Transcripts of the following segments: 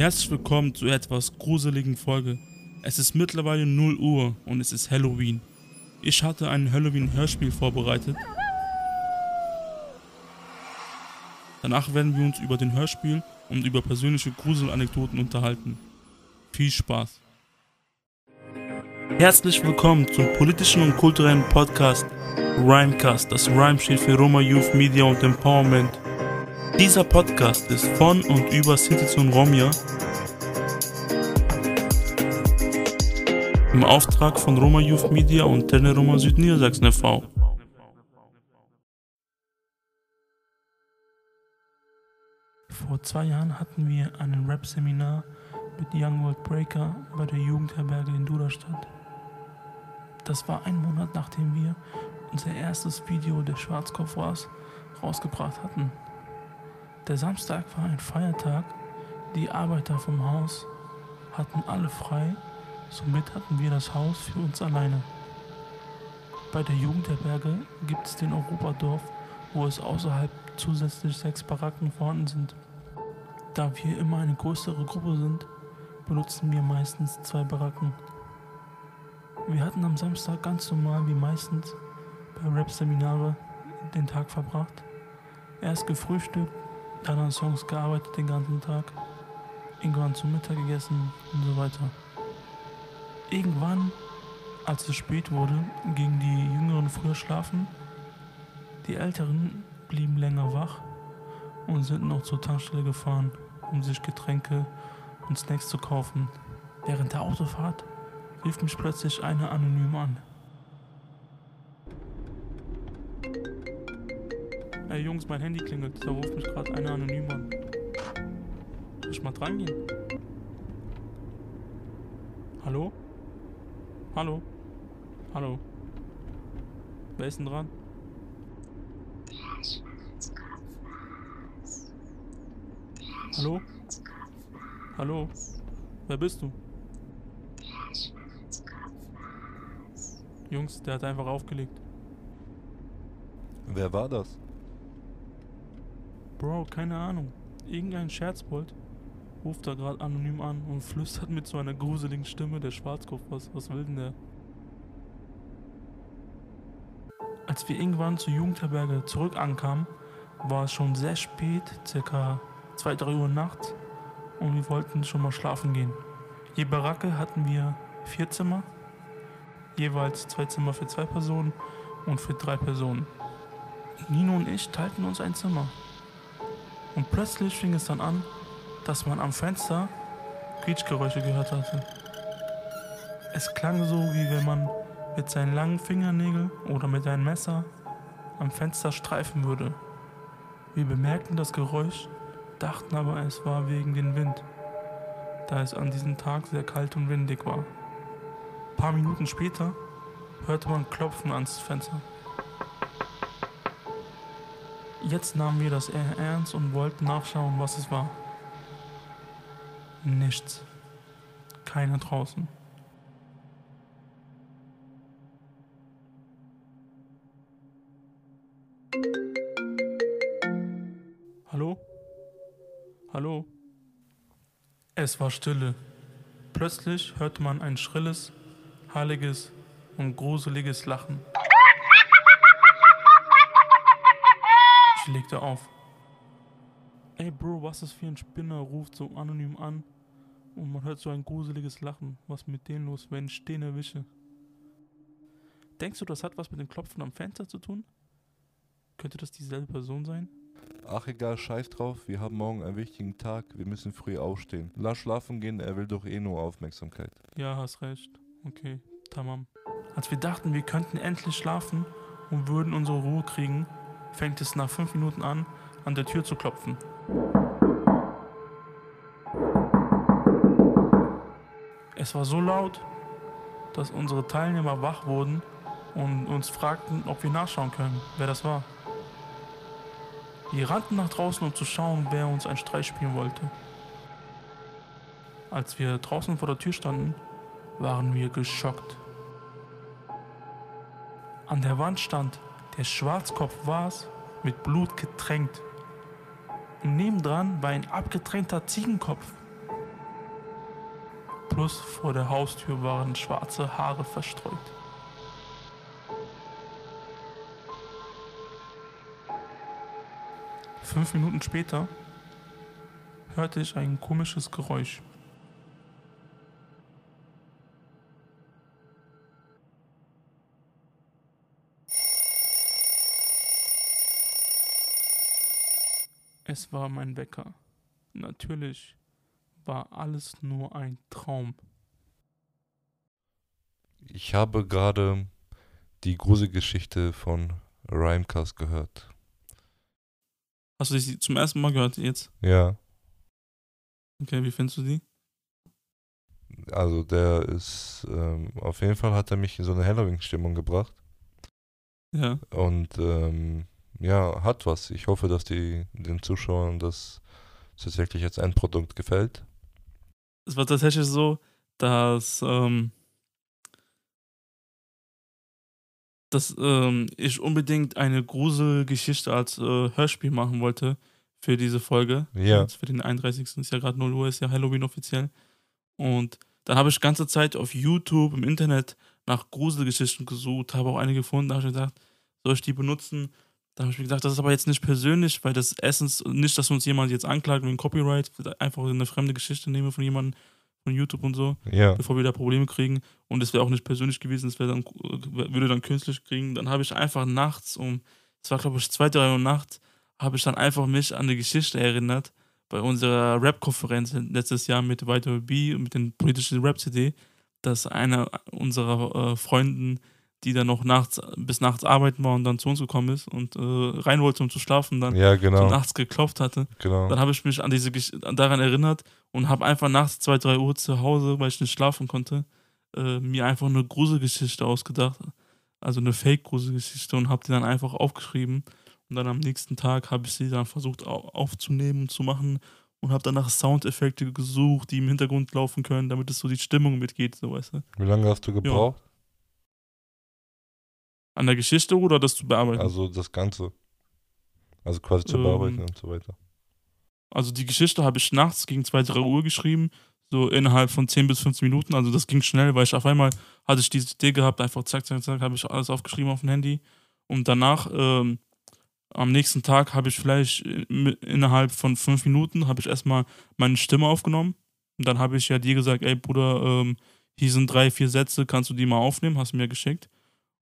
Herzlich willkommen zu etwas gruseligen Folge. Es ist mittlerweile 0 Uhr und es ist Halloween. Ich hatte ein Halloween-Hörspiel vorbereitet. Danach werden wir uns über den Hörspiel und über persönliche Gruselanekdoten unterhalten. Viel Spaß. Herzlich willkommen zum politischen und kulturellen Podcast Rhymecast. Das Rhyme steht für Roma Youth Media und Empowerment. Dieser Podcast ist von und über Sinti und Romja im Auftrag von Roma Youth Media und Terne Roma Südniedersachsen e.V. Vor zwei Jahren hatten wir ein Rap-Seminar mit Young World Breaker bei der Jugendherberge in Duderstadt. Das war ein Monat nachdem wir unser erstes Video der Schwarzkopf rausgebracht hatten. Der Samstag war ein Feiertag, die Arbeiter vom Haus hatten alle frei, somit hatten wir das Haus für uns alleine. Bei der Jugendherberge gibt es den Europadorf, wo es außerhalb zusätzlich sechs Baracken vorhanden sind. Da wir immer eine größere Gruppe sind, benutzen wir meistens zwei Baracken. Wir hatten am Samstag ganz normal wie meistens bei Rap-Seminare den Tag verbracht. Erst gefrühstückt, dann an Songs gearbeitet den ganzen Tag, irgendwann zum Mittag gegessen und so weiter. Irgendwann, als es spät wurde, gingen die Jüngeren früher schlafen, die Älteren blieben länger wach und sind noch zur Tankstelle gefahren, um sich Getränke und Snacks zu kaufen. Während der Autofahrt rief mich plötzlich einer anonym an. Ey Jungs, mein Handy klingelt, da ruft mich gerade einer anonym an. Soll ich mal dran gehen? Hallo? Hallo? Hallo? Wer ist denn dran? Hallo? Hallo? Wer bist du? Jungs, der hat einfach aufgelegt. Wer war das? Bro, keine Ahnung. Irgendein Scherzbold ruft da gerade anonym an und flüstert mit so einer gruseligen Stimme der Schwarzkopf. Was, was will denn der? Als wir irgendwann zur Jugendherberge zurück ankamen, war es schon sehr spät, circa 2, 3 Uhr nachts, und wir wollten schon mal schlafen gehen. Je Baracke hatten wir vier Zimmer, jeweils zwei Zimmer für zwei Personen und für drei Personen. Nino und ich teilten uns ein Zimmer. Und plötzlich fing es dann an, dass man am Fenster Quietschgeräusche gehört hatte. Es klang so, wie wenn man mit seinen langen Fingernägeln oder mit einem Messer am Fenster streifen würde. Wir bemerkten das Geräusch, dachten aber, es war wegen dem Wind, da es an diesem Tag sehr kalt und windig war. Ein paar Minuten später hörte man Klopfen ans Fenster. Jetzt nahmen wir das eher ernst und wollten nachschauen, was es war. Nichts. Keiner draußen. Hallo? Hallo? Es war Stille. Plötzlich hörte man ein schrilles, heiliges und gruseliges Lachen. Ich legte auf. Ey Bro, was ist für ein Spinner, ruft so anonym an und man hört so ein gruseliges Lachen. Was mit denen los, wenn ich den erwische? Denkst du, das hat was mit dem Klopfen am Fenster zu tun? Könnte das dieselbe Person sein? Ach egal, scheiß drauf, wir haben morgen einen wichtigen Tag, wir müssen früh aufstehen. Lass schlafen gehen, er will doch eh nur Aufmerksamkeit. Ja, hast recht. Okay, tamam. Als wir dachten, wir könnten endlich schlafen und würden unsere Ruhe kriegen, fängt es nach fünf Minuten an, an der Tür zu klopfen. Es war so laut, dass unsere Teilnehmer wach wurden und uns fragten, ob wir nachschauen können, wer das war. Wir rannten nach draußen, um zu schauen, wer uns einen Streich spielen wollte. Als wir draußen vor der Tür standen, waren wir geschockt. An der Wand stand, der Schwarzkopf war's, mit Blut getränkt. Nebendran war ein abgetränkter Ziegenkopf. Plus vor der Haustür waren schwarze Haare verstreut. Fünf Minuten später hörte ich ein komisches Geräusch. Es war mein Wecker. Natürlich war alles nur ein Traum. Ich habe gerade die Gruselgeschichte von Rhymecast gehört. Hast du sie zum ersten Mal gehört jetzt? Ja, Okay, wie findest du die? also der ist, ähm, auf jeden Fall hat er mich in so eine Halloween-Stimmung gebracht. Ja. Und ähm, ja, hat was. Ich hoffe, dass die den Zuschauern das tatsächlich als Endprodukt gefällt. Es war tatsächlich so, dass, ähm, dass ähm, ich unbedingt eine Gruselgeschichte als äh, Hörspiel machen wollte für diese Folge. Ja. Jetzt für den 31. ist ja gerade 0 Uhr, ist ja Halloween offiziell. Und dann habe ich ganze Zeit auf YouTube, im Internet nach Gruselgeschichten gesucht, habe auch eine gefunden, da habe ich gedacht, soll ich die benutzen? Da habe ich mir gedacht, das ist aber jetzt nicht persönlich, weil das erstens nicht, dass uns jemand jetzt anklagt wegen Copyright, einfach eine fremde Geschichte nehme von jemandem von YouTube und so Ja, bevor wir da Probleme kriegen. Und es wäre auch nicht persönlich gewesen, es wäre dann, würde dann künstlich kriegen. Dann habe ich einfach nachts um, es war glaube ich zwei, drei Uhr nachts, habe ich dann einfach mich an eine Geschichte erinnert bei unserer Rap-Konferenz letztes Jahr mit White B und mit den politischen Rap-CD, dass einer unserer äh, Freunden, die dann noch nachts bis nachts arbeiten war und dann zu uns gekommen ist und äh, rein wollte, um zu schlafen, dann ja, so genau, nachts geklopft hatte. genau. Dann habe ich mich an diese Gesch daran erinnert und habe einfach nachts 2, 3 Uhr zu Hause, weil ich nicht schlafen konnte, äh, mir einfach eine Gruselgeschichte ausgedacht. Also eine Fake-Gruselgeschichte und habe die dann einfach aufgeschrieben. Und dann am nächsten Tag habe ich sie dann versucht au aufzunehmen und zu machen und habe dann nach Soundeffekte gesucht, die im Hintergrund laufen können, damit es so die Stimmung mitgeht, so weißt du. Wie lange hast du gebraucht? An der Geschichte oder das zu bearbeiten? Also das Ganze. Also quasi zu Ähm, bearbeiten und so weiter. Also die Geschichte habe ich nachts gegen 2, 3 Uhr geschrieben, so innerhalb von 10 bis 15 Minuten. Also das ging schnell, weil ich auf einmal hatte ich diese Idee gehabt, einfach zack, zack, zack, habe ich alles aufgeschrieben auf dem Handy. Und danach, ähm, am nächsten Tag habe ich vielleicht äh, innerhalb von 5 Minuten, habe ich erstmal meine Stimme aufgenommen. Und dann habe ich ja dir gesagt, ey Bruder, ähm, hier sind drei, vier Sätze, kannst du die mal aufnehmen? Hast du mir geschickt.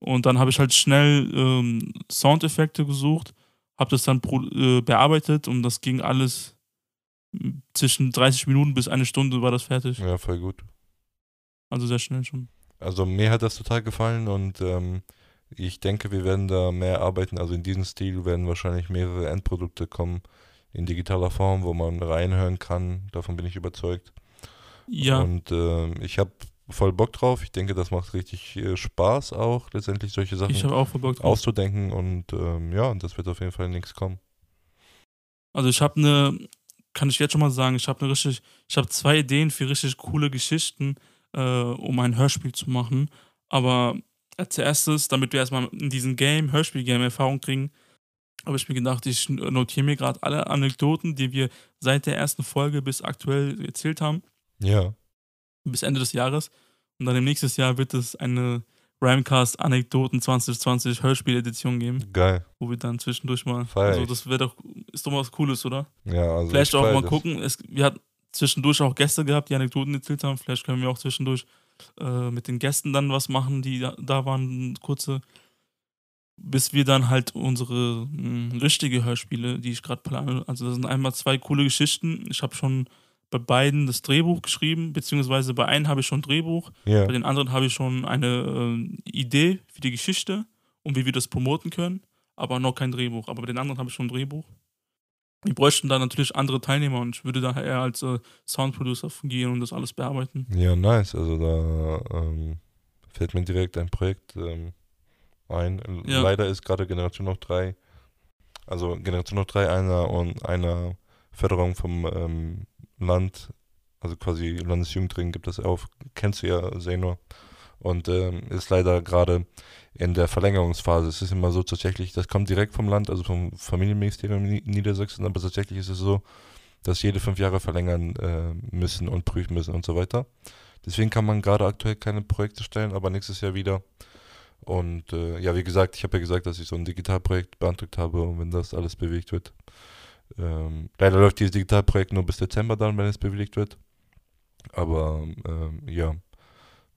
Und dann habe ich halt schnell ähm, Soundeffekte gesucht, habe das dann pro, äh, bearbeitet und das ging alles m, zwischen 30 Minuten bis eine Stunde war das fertig. Ja, voll gut. Also sehr schnell schon. Also mir hat das total gefallen und ähm, ich denke, wir werden da mehr arbeiten. Also in diesem Stil werden wahrscheinlich mehrere Endprodukte kommen in digitaler Form, wo man reinhören kann. Davon bin ich überzeugt. Ja, Und ähm, ich habe voll Bock drauf. Ich denke, das macht richtig äh, Spaß auch, letztendlich solche Sachen ich auch verbockt. auszudenken. Und ähm, ja, das wird auf jeden Fall nichts kommen. Also ich habe eine, kann ich jetzt schon mal sagen, ich habe eine richtig, ich habe zwei Ideen für richtig coole Geschichten, äh, um ein Hörspiel zu machen. Aber als erstes, damit wir erstmal in diesem Game, Hörspiel-Game Erfahrung kriegen, habe ich mir gedacht, ich notiere mir gerade alle Anekdoten, die wir seit der ersten Folge bis aktuell erzählt haben, Ja, bis Ende des Jahres. Und dann im nächsten Jahr wird es eine Ramcast Anekdoten 2020 Hörspiel-Edition geben, geil. wo wir dann zwischendurch mal. Feier Also das wäre doch, ist doch was Cooles, oder? Ja, also Vielleicht ich auch mal das. gucken. Es, wir hatten zwischendurch auch Gäste gehabt, die Anekdoten erzählt haben. Vielleicht können wir auch zwischendurch äh, mit den Gästen dann was machen, die da, da waren, kurze. Bis wir dann halt unsere mh, richtige Hörspiele, die ich gerade plane. Also, das sind einmal zwei coole Geschichten. Ich habe schon bei beiden das Drehbuch geschrieben, beziehungsweise bei einem habe ich schon ein Drehbuch, Ja, bei den anderen habe ich schon eine äh, Idee für die Geschichte und wie wir das promoten können, aber noch kein Drehbuch. Aber bei den anderen habe ich schon ein Drehbuch. Wir bräuchten da natürlich andere Teilnehmer und ich würde da eher als äh, Soundproducer fungieren und das alles bearbeiten. ja, nice. Also da ähm, fällt mir direkt ein Projekt ähm, ein. Ja. Leider ist gerade Generation noch 3, also Generation noch 3 einer und einer Förderung vom ähm, Land, also quasi Landesjugendring gibt es auf, kennst du ja, Senor. Und ähm, ist leider gerade in der Verlängerungsphase. Es ist immer so tatsächlich, das kommt direkt vom Land, also vom Familienministerium in Ni- Niedersachsen, aber tatsächlich ist es so, dass jede fünf Jahre verlängern äh, müssen und prüfen müssen und so weiter. Deswegen kann man gerade aktuell keine Projekte stellen, aber nächstes Jahr wieder. Und äh, ja, wie gesagt, ich habe ja gesagt, dass ich so ein Digitalprojekt beantragt habe und wenn das alles bewegt wird. Ähm, leider läuft dieses Digitalprojekt nur bis Dezember dann, wenn es bewilligt wird. Aber ähm, ja,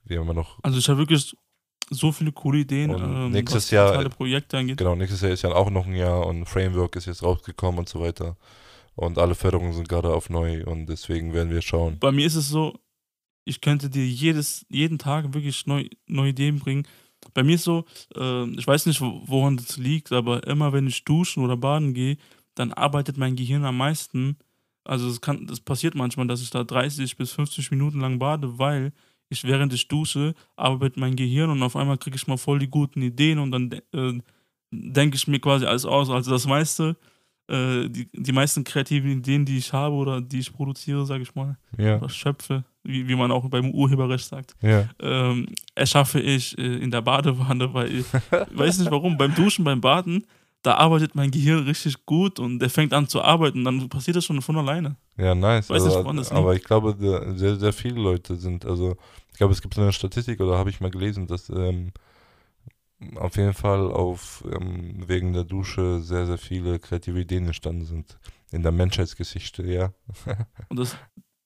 wir haben ja noch. Also ich habe wirklich so viele coole Ideen. Ähm, nächstes was Jahr- Projekte angeht. Genau, nächstes Jahr ist ja auch noch ein Jahr und Framework ist jetzt rausgekommen und so weiter. Und alle Förderungen sind gerade auf neu und deswegen werden wir schauen. Bei mir ist es so, ich könnte dir jedes, jeden Tag wirklich neu, neue Ideen bringen. Bei mir ist so, äh, ich weiß nicht, wo- woran das liegt, aber immer wenn ich duschen oder baden gehe, dann arbeitet mein Gehirn am meisten. Also es kann, das passiert manchmal, dass ich da 30 bis 50 Minuten lang bade, weil ich während ich dusche arbeitet mein Gehirn und auf einmal kriege ich mal voll die guten Ideen und dann äh, denke ich mir quasi alles aus. Also das meiste, äh, die, die meisten kreativen Ideen, die ich habe oder die ich produziere, sage ich mal, Ja, oder schöpfe, wie, wie man auch beim Urheberrecht sagt, ja. ähm, erschaffe ich äh, in der Badewanne, weil ich weiß nicht warum, beim Duschen, beim Baden, da arbeitet mein Gehirn richtig gut und der fängt an zu arbeiten, dann passiert das schon von alleine. Ja, nice. Weiß nicht, also, das aber ich glaube, sehr, sehr viele Leute sind, also ich glaube, es gibt so eine Statistik oder habe ich mal gelesen, dass ähm, auf jeden Fall auf ähm, wegen der Dusche sehr, sehr viele kreative Ideen entstanden sind. In der Menschheitsgeschichte, ja. Und das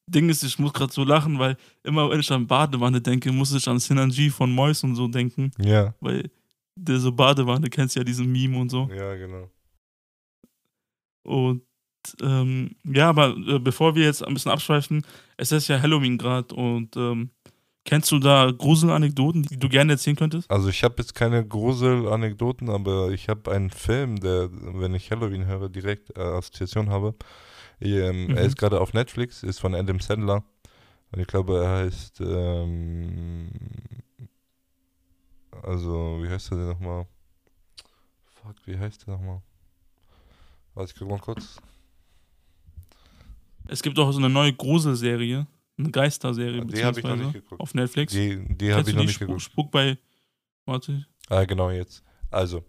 Ding ist, ich muss gerade so lachen, weil immer wenn ich an Badewanne denke, muss ich an Synergy von Mois und so denken, Ja. weil diese Badewanne, kennst ja diesen Meme und so. Ja, genau. Und ähm, ja, aber äh, bevor wir jetzt ein bisschen abschweifen, es ist ja Halloween gerade und ähm, kennst du da Gruselanekdoten, die du gerne erzählen könntest? Also ich habe jetzt keine Grusel-Anekdoten, aber ich habe einen Film, der, wenn ich Halloween höre, direkt äh, Assoziation habe. Ähm, Mhm. Er ist gerade auf Netflix, ist von Adam Sandler. Und ich glaube, er heißt, ähm, also, wie heißt der denn nochmal? Fuck, wie heißt der nochmal? Warte, ich guck mal kurz. Es gibt auch so eine neue Gruselserie, eine Geisterserie Die habe ich noch nicht geguckt. auf Netflix. Die, die habe ich noch nicht Spuk, geguckt. Spuk bei, warte, Ah, genau jetzt. Also,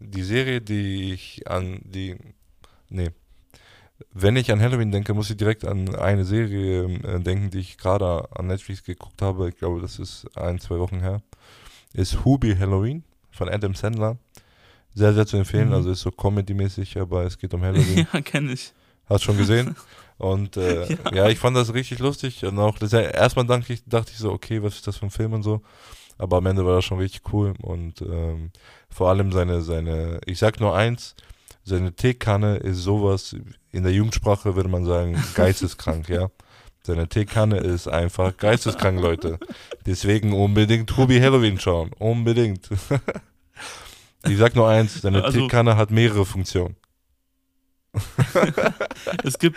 die Serie, die ich an die. Nee. Wenn ich an Halloween denke, muss ich direkt an eine Serie äh, denken, die ich gerade an Netflix geguckt habe. Ich glaube, das ist ein, zwei Wochen her. Ist Hubi Halloween von Adam Sandler. Sehr, sehr zu empfehlen. Mhm. Also ist so Comedy-mäßig, aber es geht um Halloween. ja, kenne ich. Hast schon gesehen? Und äh, Ja. ja. ich fand das richtig lustig. Und auch das, erstmal dachte ich, dachte ich so, okay, was ist das für ein Film und so. Aber am Ende war das schon richtig cool. Und ähm, vor allem seine, seine, ich sag nur eins, seine Teekanne ist sowas, in der Jugendsprache würde man sagen, geisteskrank, ja. Seine Teekanne ist einfach geisteskrank, Leute. Deswegen unbedingt Ruby Halloween schauen. Unbedingt. ich sag nur eins, seine Also- Teekanne hat mehrere Funktionen. Es gibt,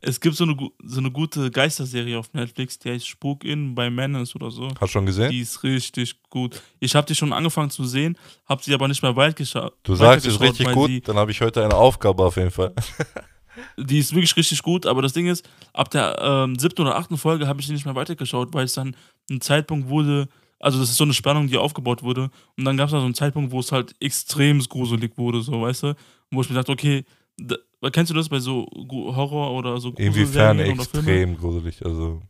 es gibt so eine, so eine gute Geisterserie auf Netflix, die heißt Spuk in bei Menace oder so. Hast du schon gesehen? Die ist richtig gut. Ich habe die schon angefangen zu sehen, habe sie aber nicht mehr weit geschaut. Du sagst es richtig weil gut, dann habe ich heute eine Aufgabe auf jeden Fall. die ist wirklich richtig gut, aber das Ding ist, ab der ähm, siebten oder achten Folge habe ich die nicht mehr weitergeschaut, weil es dann ein Zeitpunkt wurde, also das ist so eine Spannung, die aufgebaut wurde. Und dann gab es da so einen Zeitpunkt, wo es halt extrem gruselig wurde, so, weißt du? Wo ich mir dachte, okay, da, kennst du das bei so Horror oder so Inwiefern extrem gruselig. Also,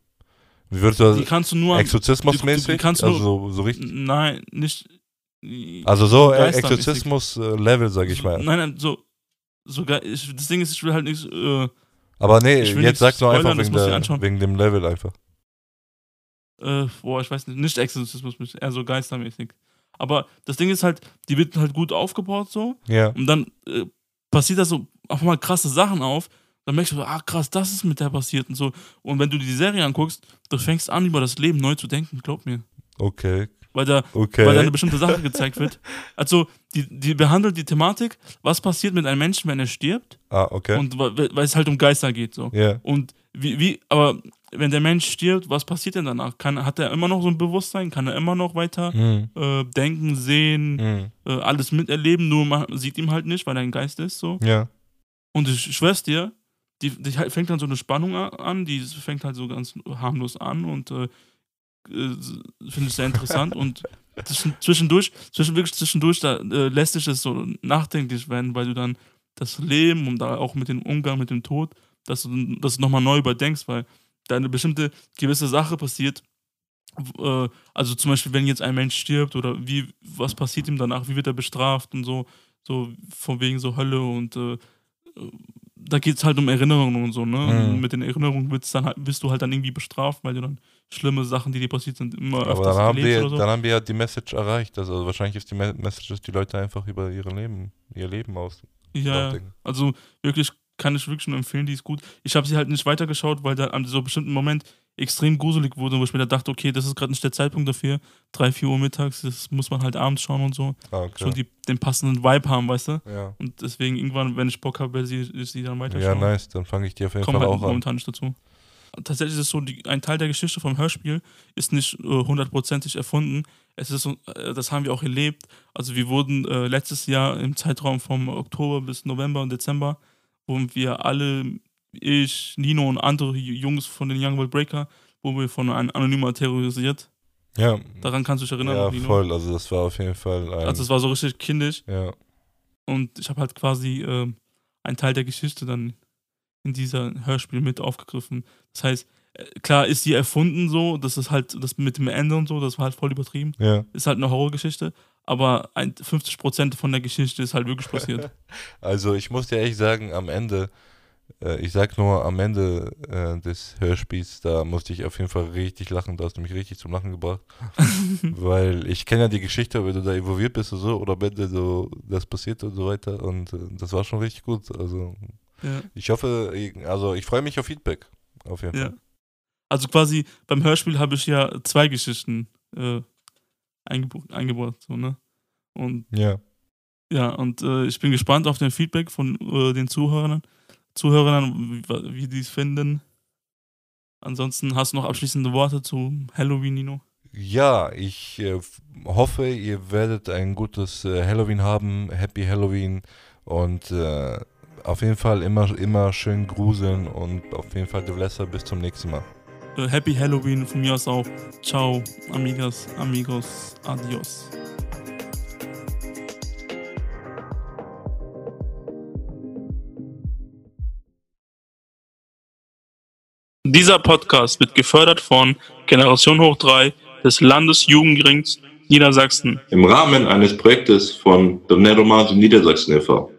wie würdest du Die das kannst du nur. Exorzismus-mäßig? die- die also so, richtig. Nein, nicht. Also so äh. Exorzismus-Level, sag ich mal. Nein, nein, so. Sogar, ich, das Ding ist, ich will halt nichts. Äh, Aber nee, jetzt nichts sag's nur einfach wegen, du der, wegen dem Level einfach. äh, boah, ich weiß nicht, nicht Exorzismus, eher so geistermäßig. Aber das Ding ist halt, die wird halt gut aufgebaut so. Ja. Und dann äh, passiert da so auf einmal krasse Sachen auf. Dann merkst du, ah krass, das ist mit der passiert und so. Und wenn du die Serie anguckst, du fängst an, über das Leben neu zu denken, glaub mir. Okay. Weil da, Okay. weil da eine bestimmte Sache gezeigt wird. Also, die, die behandelt die Thematik, was passiert mit einem Menschen, wenn er stirbt. ah, okay. Und weil es halt um Geister geht. So. Ja. Und wie, wie, aber wenn der Mensch stirbt, was passiert denn danach? Kann, hat er immer noch so ein Bewusstsein? Kann er immer noch weiter Hm. äh, denken, sehen, Hm. äh, alles miterleben? Nur man sieht ihm halt nicht, weil er ein Geist ist. So. Ja. Und ich schwör's dir, die, die fängt dann so eine Spannung an, die fängt halt so ganz harmlos an und äh, äh, finde ich sehr interessant. und zwischen, zwischendurch, zwischen, wirklich zwischendurch, da äh, lässt sich das so nachdenklich werden, weil du dann das Leben und da auch mit dem Umgang mit dem Tod, dass du das nochmal neu überdenkst, weil da eine bestimmte gewisse Sache passiert, äh, also zum Beispiel, wenn jetzt ein Mensch stirbt oder wie, was passiert ihm danach, wie wird er bestraft und so, so von wegen so Hölle und äh, da geht es halt um Erinnerungen und so, ne? Mhm. Und mit den Erinnerungen wird's dann halt, bist du halt dann irgendwie bestraft, weil du dann schlimme Sachen, die dir passiert sind, immer Aber öfters dann haben, wir, oder so. dann haben wir ja die Message erreicht. Also wahrscheinlich ist die Me Message, dass die Leute einfach über ihre Leben, ihr Leben aus. Ja, also wirklich kann ich wirklich nur empfehlen, die ist gut. Ich habe sie halt nicht weitergeschaut, weil da an so einem bestimmten Moment extrem gruselig wurde, wo ich mir da dachte, okay, das ist gerade nicht der Zeitpunkt dafür. 3, 4 Uhr mittags, das muss man halt abends schauen und so. Ah, okay. Schon die, den passenden Vibe haben, weißt du? ja. Und deswegen irgendwann, wenn ich Bock habe, werde ich sie, dann ja, weiterschauen. nice. Dann fange ich die auf jeden Kommt Fall halt auch an. momentan nicht dazu. Tatsächlich ist es so, die, ein Teil der Geschichte vom Hörspiel ist nicht äh, hundertprozentig erfunden. Es ist, äh, das haben wir auch erlebt. Also wir wurden äh, letztes Jahr im Zeitraum vom Oktober bis November und Dezember, wurden wir alle, ich, Nino und andere Jungs von den Young World Breaker, wurden wir von einem Anonymer terrorisiert. Ja, Daran kannst du dich erinnern, ja Nino? voll. Also das war auf jeden Fall ein, Also es war so richtig kindisch. ja. Und ich habe halt quasi ähm, einen Teil der Geschichte dann in dieser Hörspiel mit aufgegriffen. Das heißt, äh, klar ist sie erfunden so, das ist halt das mit dem Ende und so, das war halt voll übertrieben. Ja. Ist halt eine Horrorgeschichte, aber ein, 50% von der Geschichte ist halt wirklich passiert. Also ich muss dir echt sagen, am Ende, äh, ich sag nur am Ende äh, des Hörspiels, da musste ich auf jeden Fall richtig lachen, da hast du mich richtig zum Lachen gebracht. Weil ich kenne ja die Geschichte, wenn du da involviert bist und so, oder wenn so das passiert und so weiter. Und äh, das war schon richtig gut. Also ja, ich hoffe, also ich freue mich auf Feedback. Auf jeden ja. Fall. Also quasi beim Hörspiel habe ich ja zwei Geschichten äh, eingebaut, so, ne? Und Ja. Ja, und äh, ich bin gespannt auf den Feedback von äh, den Zuhörern, Zuhörern, wie, wie die es finden. Ansonsten hast du noch abschließende Worte zu Halloween, Nino? Ja, ich äh, hoffe, ihr werdet ein gutes äh, Halloween haben. Happy Halloween. Und äh, auf jeden Fall immer, immer schön gruseln und auf jeden Fall Devlessa. Bis zum nächsten Mal. Äh, Happy Halloween von mir aus auch. Ciao, amigas, amigos, adios. Dieser Podcast wird gefördert von Generation Hoch 3 des Landesjugendrings Niedersachsen. im Rahmen eines Projektes von Donero Niedersachsen e.V.